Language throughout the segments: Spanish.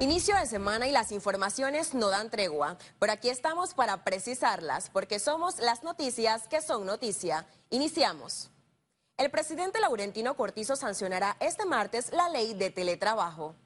Inicio de semana y las informaciones no dan tregua, pero aquí estamos para precisarlas porque somos las noticias que son noticia. Iniciamos. El presidente Laurentino Cortizo sancionará este martes la ley de teletrabajo.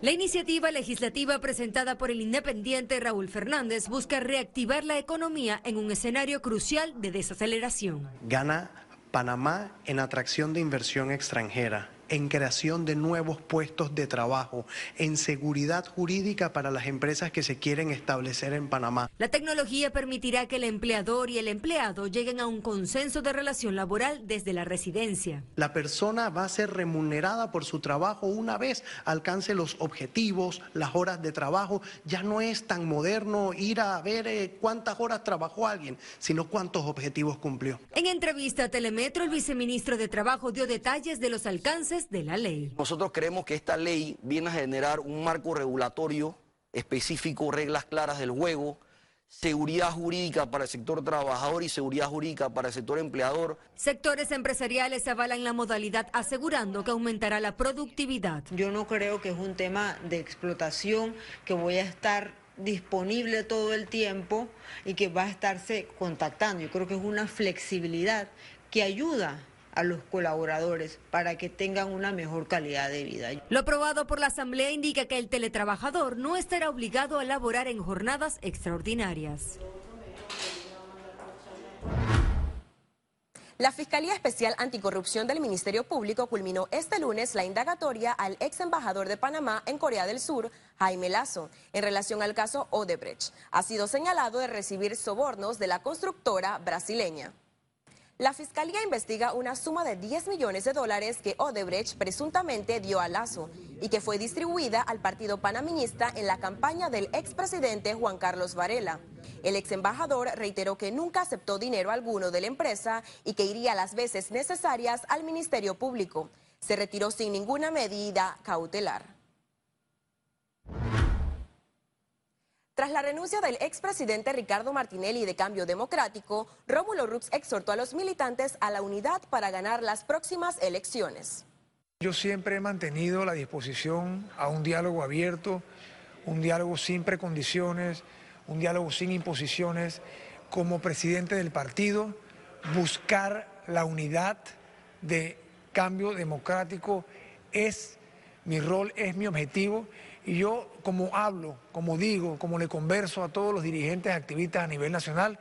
La iniciativa legislativa presentada por el independiente Raúl Fernández busca reactivar la economía en un escenario crucial de desaceleración. Gana Panamá en atracción de inversión extranjera en creación de nuevos puestos de trabajo, en seguridad jurídica para las empresas que se quieren establecer en Panamá. La tecnología permitirá que el empleador y el empleado lleguen a un consenso de relación laboral desde la residencia. La persona va a ser remunerada por su trabajo una vez alcance los objetivos, las horas de trabajo. Ya no es tan moderno ir a ver eh, cuántas horas trabajó alguien, sino cuántos objetivos cumplió. En entrevista a Telemetro, el viceministro de Trabajo dio detalles de los alcances de la ley. Nosotros creemos que esta ley viene a generar un marco regulatorio específico, reglas claras del juego, seguridad jurídica para el sector trabajador y seguridad jurídica para el sector empleador. Sectores empresariales avalan la modalidad asegurando que aumentará la productividad. Yo no creo que es un tema de explotación que voy a estar disponible todo el tiempo y que va a estarse contactando. Yo creo que es una flexibilidad que ayuda a los colaboradores para que tengan una mejor calidad de vida. Lo aprobado por la Asamblea indica que el teletrabajador no estará obligado a laborar en jornadas extraordinarias. La Fiscalía Especial Anticorrupción del Ministerio Público culminó este lunes la indagatoria al ex embajador de Panamá en Corea del Sur, Jaime Lazo, en relación al caso Odebrecht. Ha sido señalado de recibir sobornos de la constructora brasileña. La fiscalía investiga una suma de 10 millones de dólares que Odebrecht presuntamente dio a Lazo y que fue distribuida al partido panaminista en la campaña del expresidente Juan Carlos Varela. El ex embajador reiteró que nunca aceptó dinero alguno de la empresa y que iría las veces necesarias al Ministerio Público. Se retiró sin ninguna medida cautelar. Tras la renuncia del expresidente Ricardo Martinelli de Cambio Democrático, Rómulo Rux exhortó a los militantes a la unidad para ganar las próximas elecciones. Yo siempre he mantenido la disposición a un diálogo abierto, un diálogo sin precondiciones, un diálogo sin imposiciones. Como presidente del partido, buscar la unidad de cambio democrático es mi rol, es mi objetivo y yo, como hablo, como digo, como le converso a todos los dirigentes activistas a nivel nacional,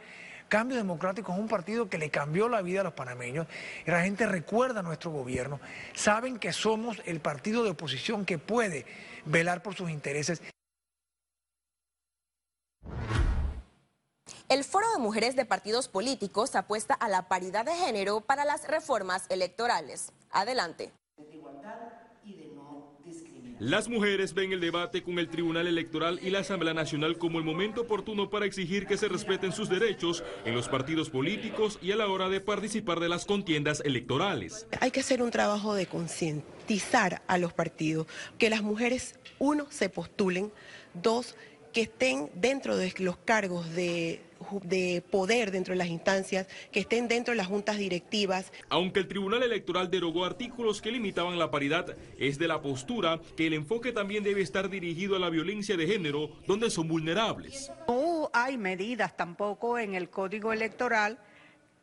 Cambio Democrático es un partido que le cambió la vida a los panameños y la gente recuerda a nuestro gobierno. Saben que somos el partido de oposición que puede velar por sus intereses. El Foro de Mujeres de Partidos Políticos apuesta a la paridad de género para las reformas electorales. Adelante. Las mujeres ven el debate con el Tribunal Electoral y la Asamblea Nacional como el momento oportuno para exigir que se respeten sus derechos en los partidos políticos y a la hora de participar de las contiendas electorales. Hay que hacer un trabajo de concientizar a los partidos, que las mujeres, uno, se postulen, dos, que estén dentro de los cargos de de poder dentro de las instancias, que estén dentro de las juntas directivas. Aunque el Tribunal Electoral derogó artículos que limitaban la paridad, es de la postura que el enfoque también debe estar dirigido a la violencia de género, donde son vulnerables. No hay medidas tampoco en el Código Electoral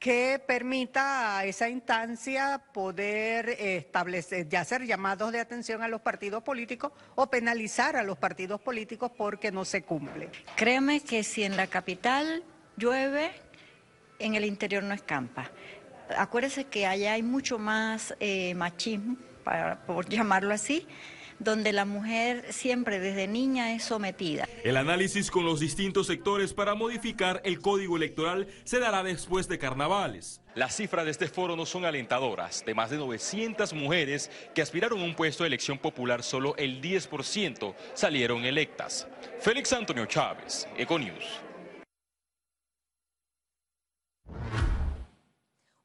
que permita a esa instancia poder establecer, ya hacer llamados de atención a los partidos políticos o penalizar a los partidos políticos porque no se cumple. Créeme que si en la capital llueve, en el interior no escampa. Acuérdese que allá hay mucho más eh, machismo, para, por llamarlo así, donde la mujer siempre desde niña es sometida. El análisis con los distintos sectores para modificar el código electoral se dará después de carnavales. Las cifras de este foro no son alentadoras. De más de 900 mujeres que aspiraron a un puesto de elección popular, solo el 10% salieron electas. Félix Antonio Chávez, Econius.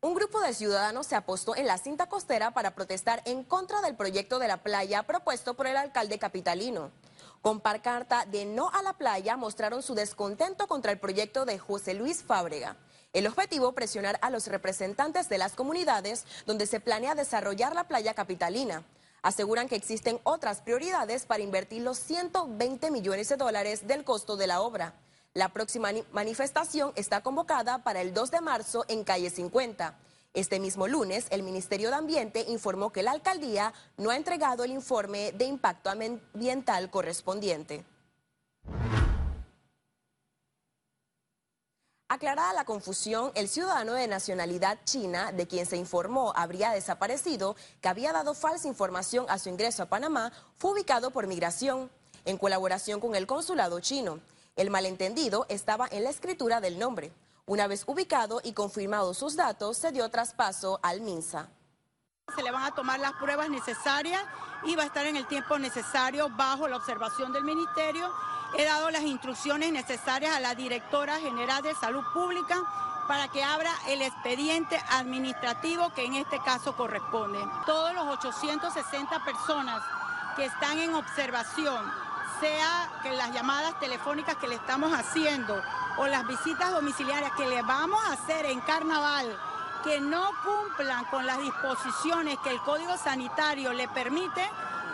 Un grupo de ciudadanos se apostó en la cinta costera para protestar en contra del proyecto de la playa propuesto por el alcalde capitalino. Con carta de no a la playa mostraron su descontento contra el proyecto de José Luis Fábrega. El objetivo, presionar a los representantes de las comunidades donde se planea desarrollar la playa capitalina. Aseguran que existen otras prioridades para invertir los 120 millones de dólares del costo de la obra. La próxima manifestación está convocada para el 2 de marzo en calle 50. Este mismo lunes, el Ministerio de Ambiente informó que la alcaldía no ha entregado el informe de impacto ambiental correspondiente. Aclarada la confusión, el ciudadano de nacionalidad china, de quien se informó habría desaparecido, que había dado falsa información a su ingreso a Panamá, fue ubicado por migración, en colaboración con el consulado chino. El malentendido estaba en la escritura del nombre. Una vez ubicado y confirmado sus datos, se dio traspaso al MINSA. Se le van a tomar las pruebas necesarias y va a estar en el tiempo necesario bajo la observación del Ministerio He dado las instrucciones necesarias a la directora general de salud pública para que abra el expediente administrativo que en este caso corresponde. Todos los 860 personas que están en observación, sea que las llamadas telefónicas que le estamos haciendo o las visitas domiciliarias que le vamos a hacer en carnaval, que no cumplan con las disposiciones que el Código Sanitario le permite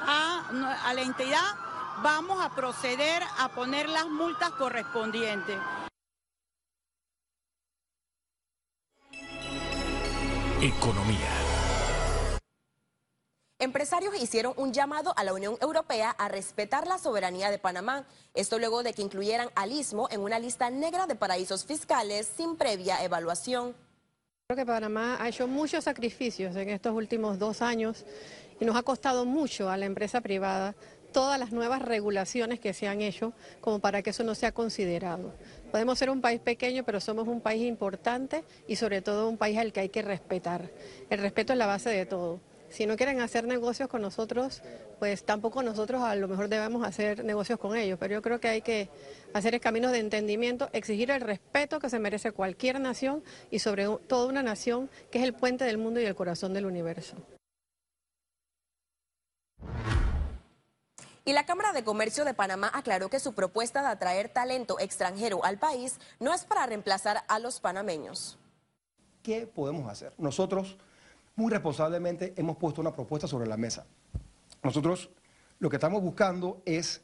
a, la entidad, vamos a proceder a poner las multas correspondientes. Economía. Empresarios hicieron un llamado a la Unión Europea a respetar la soberanía de Panamá. Esto luego de que incluyeran al Istmo en una lista negra de paraísos fiscales sin previa evaluación. Creo que Panamá ha hecho muchos sacrificios en estos últimos dos años y nos ha costado mucho a la empresa privada todas las nuevas regulaciones que se han hecho como para que eso no sea considerado. Podemos ser un país pequeño, pero somos un país importante y sobre todo un país al que hay que respetar. El respeto es la base de todo. Si no quieren hacer negocios con nosotros, pues tampoco nosotros a lo mejor debemos hacer negocios con ellos, pero yo creo que hay que hacer el camino de entendimiento, exigir el respeto que se merece cualquier nación y sobre todo una nación que es el puente del mundo y el corazón del universo. Y la Cámara de Comercio de Panamá aclaró que su propuesta de atraer talento extranjero al país no es para reemplazar a los panameños. ¿Qué podemos hacer? Nosotros, muy responsablemente, hemos puesto una propuesta sobre la mesa. Nosotros lo que estamos buscando es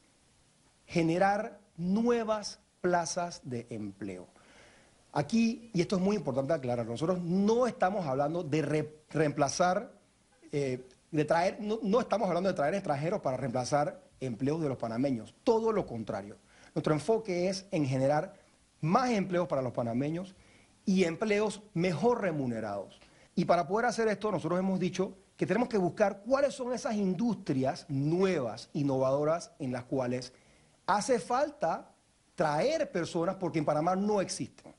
generar nuevas plazas de empleo. Aquí, y esto es muy importante aclarar, nosotros no estamos hablando de reemplazar, eh, de traer, no estamos hablando de traer extranjeros para reemplazar empleos de los panameños. Todo lo contrario. Nuestro enfoque es en generar más empleos para los panameños y empleos mejor remunerados. Y para poder hacer esto, nosotros hemos dicho que tenemos que buscar cuáles son esas industrias nuevas, innovadoras, en las cuales hace falta traer personas porque en Panamá no existen.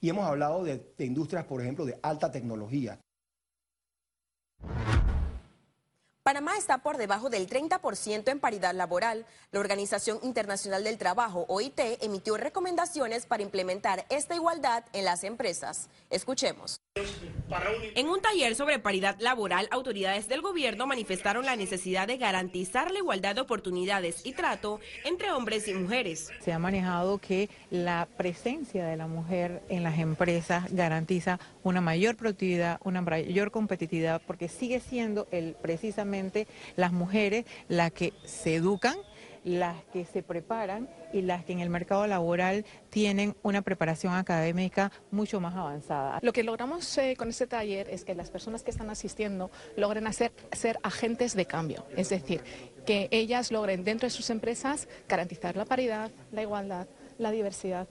Y hemos hablado de, industrias, por ejemplo, de alta tecnología. Panamá está por debajo del 30% en paridad laboral. La Organización Internacional del Trabajo, OIT, emitió recomendaciones para implementar esta igualdad en las empresas. Escuchemos. En un taller sobre paridad laboral, autoridades del gobierno manifestaron la necesidad de garantizar la igualdad de oportunidades y trato entre hombres y mujeres. Se ha manejado que la presencia de la mujer en las empresas garantiza una mayor productividad, una mayor competitividad, porque sigue siendo el precisamente las mujeres las que se educan, las que se preparan y las que en el mercado laboral tienen una preparación académica mucho más avanzada. Lo que logramos eh, con este taller es que las personas que están asistiendo logren ser agentes de cambio, es decir, que ellas logren dentro de sus empresas garantizar la paridad, la igualdad, la diversidad,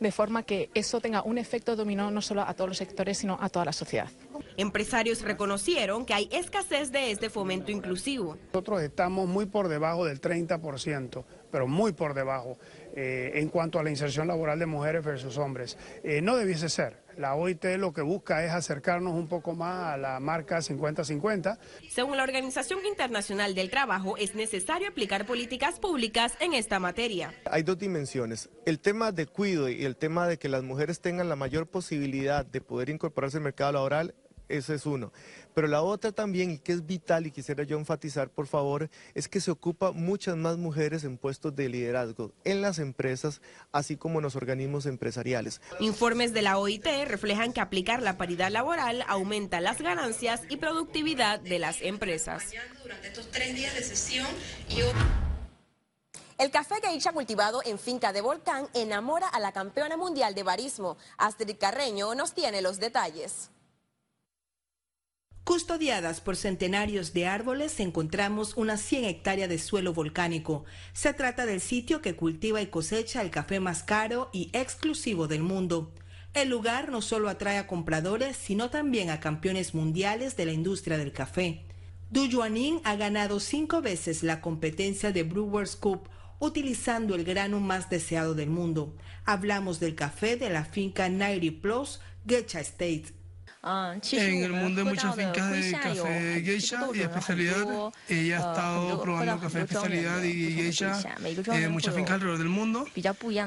de forma que eso tenga un efecto dominó no solo a todos los sectores, sino a toda la sociedad. Empresarios reconocieron que hay escasez de este fomento inclusivo. Nosotros estamos muy por debajo del 30%, pero muy por debajo eh, en cuanto a la inserción laboral de mujeres versus hombres. Eh, no debiese ser. La OIT lo que busca es acercarnos un poco más a la marca 50-50. Según la Organización Internacional del Trabajo, es necesario aplicar políticas públicas en esta materia. Hay dos dimensiones. El tema de cuido y el tema de que las mujeres tengan la mayor posibilidad de poder incorporarse al mercado laboral ese es uno. Pero la otra también, y que es vital y quisiera yo enfatizar, por favor, es que se ocupa muchas más mujeres en puestos de liderazgo en las empresas, así como en los organismos empresariales. Informes de la OIT reflejan que aplicar la paridad laboral aumenta las ganancias y productividad de las empresas. Durante estos tres días de sesión El café geisha cultivado en finca de Volcán enamora a la campeona mundial de barismo. Astrid Carreño nos tiene los detalles. Custodiadas por centenarios de árboles, encontramos unas 100 hectáreas de suelo volcánico. Se trata del sitio que cultiva y cosecha el café más caro y exclusivo del mundo. El lugar no solo atrae a compradores, sino también a campeones mundiales de la industria del café. Du Yuanin ha ganado cinco veces la competencia de Brewers Cup utilizando el grano más deseado del mundo. Hablamos del café de la finca 90 Plus, State. En el mundo hay muchas fincas de café geisha y especialidad. Ella ha estado probando café de especialidad y geisha en muchas fincas alrededor del mundo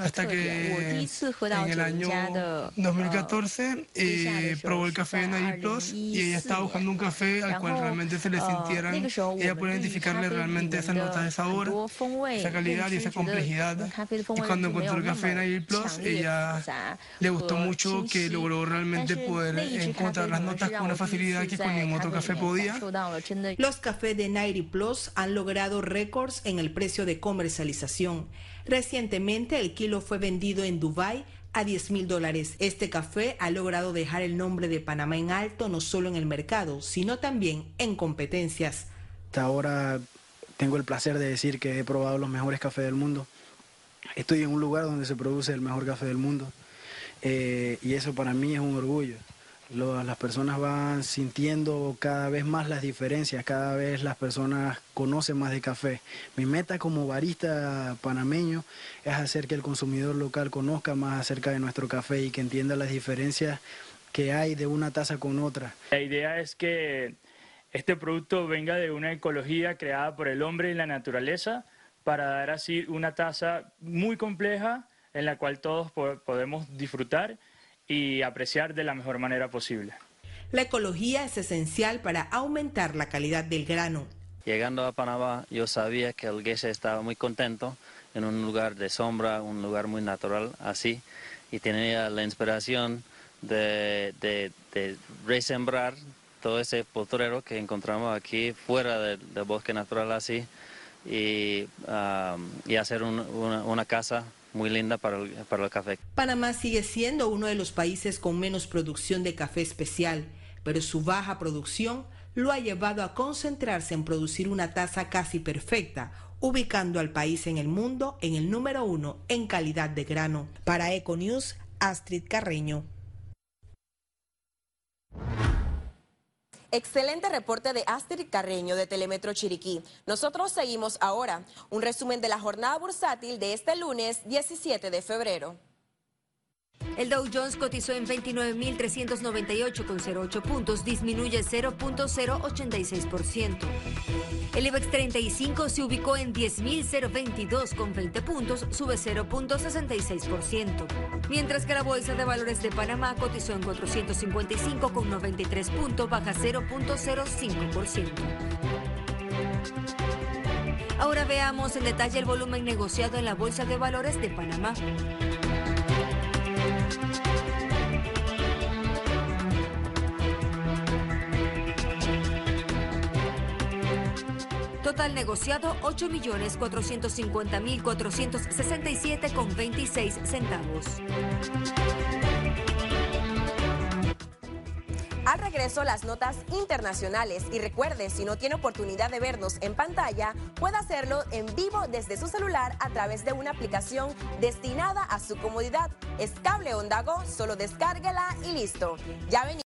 hasta que en el año 2014 eh, probó el café Nair Plus y ella estaba buscando un café al cual realmente se le sintieran, ella puede identificarle realmente esas notas de sabor, esa calidad y esa complejidad. Y cuando encontró el café Nair Plus, ella le gustó mucho que logró realmente poder encontrar las notas con una facilidad que con ningún otro café podía. Los cafés de Nairi Plus han logrado récords en el precio de comercialización. Recientemente el kilo fue vendido en Dubai a 10 mil dólares. Este café ha logrado dejar el nombre de Panamá en alto no solo en el mercado, sino también en competencias. Hasta ahora tengo el placer de decir que he probado los mejores cafés del mundo. Estoy en un lugar donde se produce el mejor café del mundo eh, y eso para mí es un orgullo las personas van sintiendo cada vez más las diferencias, cada vez las personas conocen más de café. Mi meta como barista panameño es hacer que el consumidor local conozca más acerca de nuestro café y que entienda las diferencias que hay de una taza con otra. La idea es que este producto venga de una ecología creada por el hombre y la naturaleza para dar así una taza muy compleja en la cual todos podemos disfrutar y apreciar de la mejor manera posible. La ecología es esencial para aumentar la calidad del grano. Llegando a Panamá, yo sabía que el Geisha estaba muy contento en un lugar de sombra, un lugar muy natural así, y tenía la inspiración de, resembrar todo ese potrero que encontramos aquí fuera del, bosque natural así, y, hacer una, una casa muy linda para el, para el café. Panamá sigue siendo uno de los países con menos producción de café especial, pero su baja producción lo ha llevado a concentrarse en producir una taza casi perfecta, ubicando al país en el mundo en el número uno en calidad de grano. Para Econews, Astrid Carreño. Excelente reporte de Astrid Carreño de Telemetro Chiriquí. Nosotros seguimos ahora. Un resumen de la jornada bursátil de este lunes 17 de febrero. El Dow Jones cotizó en 29.398,08 puntos, disminuye 0.086%. El IBEX 35 se ubicó en 10.022,20 puntos, sube 0.66%. Mientras que la Bolsa de Valores de Panamá cotizó en 455,93 puntos, baja 0.05%. Ahora veamos en detalle el volumen negociado en la Bolsa de Valores de Panamá. Total negociado 8.450.467 con 26 centavos. Al regreso, las notas internacionales. Y recuerde, si no tiene oportunidad de vernos en pantalla, puede hacerlo en vivo desde su celular a través de una aplicación destinada a su comodidad. Es Cable Ondago, solo descárguela y listo. Ya venimos.